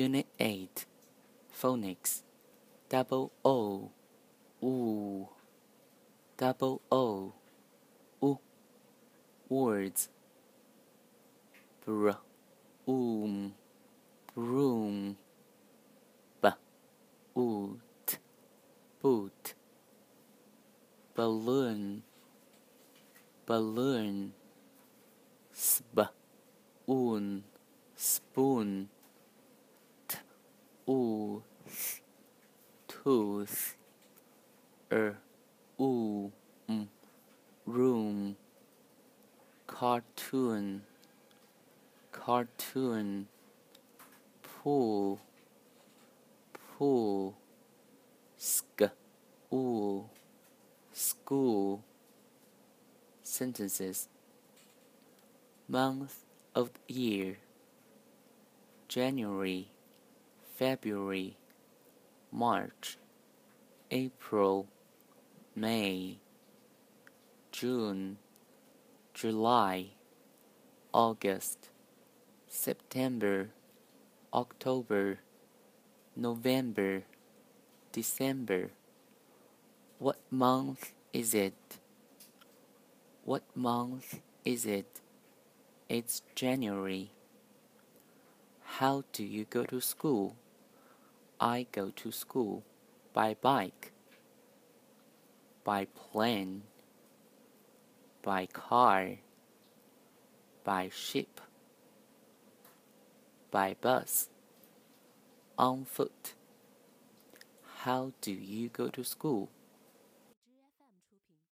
Unit 8 Phonics. Double O oo Double O oo Words. Br oom broom. B oot. Boot. Balloon. Balloon. Sb oon spoon ooth, tooth, er, oo, m, room, cartoon, cartoon, pool, pool, sk, oo, school. Sentences. Month of the year. January. February, March, April, May, June, July, August, September, October, November, December. What month is it? What month is it? It's January. How do you go to school? I go to school by bike, by plane, by car, by ship, by bus, on foot. How do you go to school?